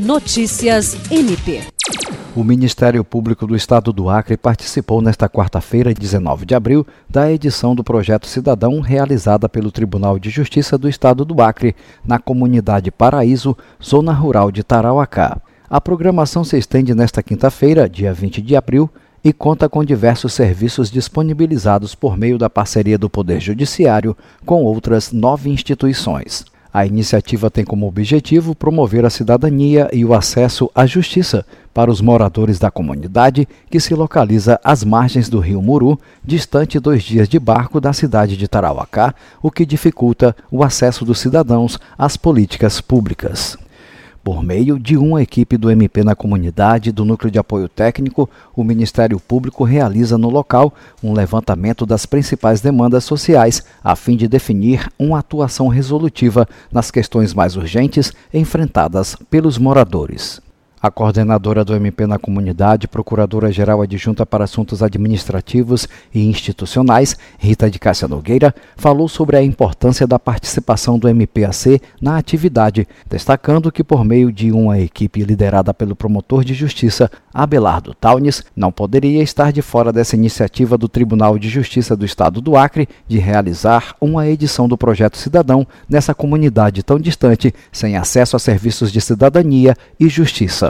Notícias MP. O Ministério Público do Estado do Acre participou nesta quarta-feira, 19 de abril, da edição do Projeto Cidadão realizada pelo Tribunal de Justiça do Estado do Acre, na comunidade Paraíso, zona rural de Tarauacá. A programação se estende nesta quinta-feira, dia 20 de abril, e conta com diversos serviços disponibilizados por meio da parceria do Poder Judiciário com outras nove instituições. A iniciativa tem como objetivo promover a cidadania e o acesso à justiça para os moradores da comunidade que se localiza às margens do rio Muru, distante dois dias de barco da cidade de Tarauacá, o que dificulta o acesso dos cidadãos às políticas públicas. Por meio de uma equipe do MP na comunidade do Núcleo de Apoio Técnico, o Ministério Público realiza no local um levantamento das principais demandas sociais, a fim de definir uma atuação resolutiva nas questões mais urgentes enfrentadas pelos moradores. A coordenadora do MP na comunidade, procuradora-geral adjunta para assuntos administrativos e institucionais, Rita de Cássia Nogueira, falou sobre a importância da participação do MPAC na atividade, destacando que por meio de uma equipe liderada pelo promotor de justiça, Abelardo Taunes, não poderia estar de fora dessa iniciativa do Tribunal de Justiça do Estado do Acre de realizar uma edição do projeto Cidadão nessa comunidade tão distante, sem acesso a serviços de cidadania e justiça.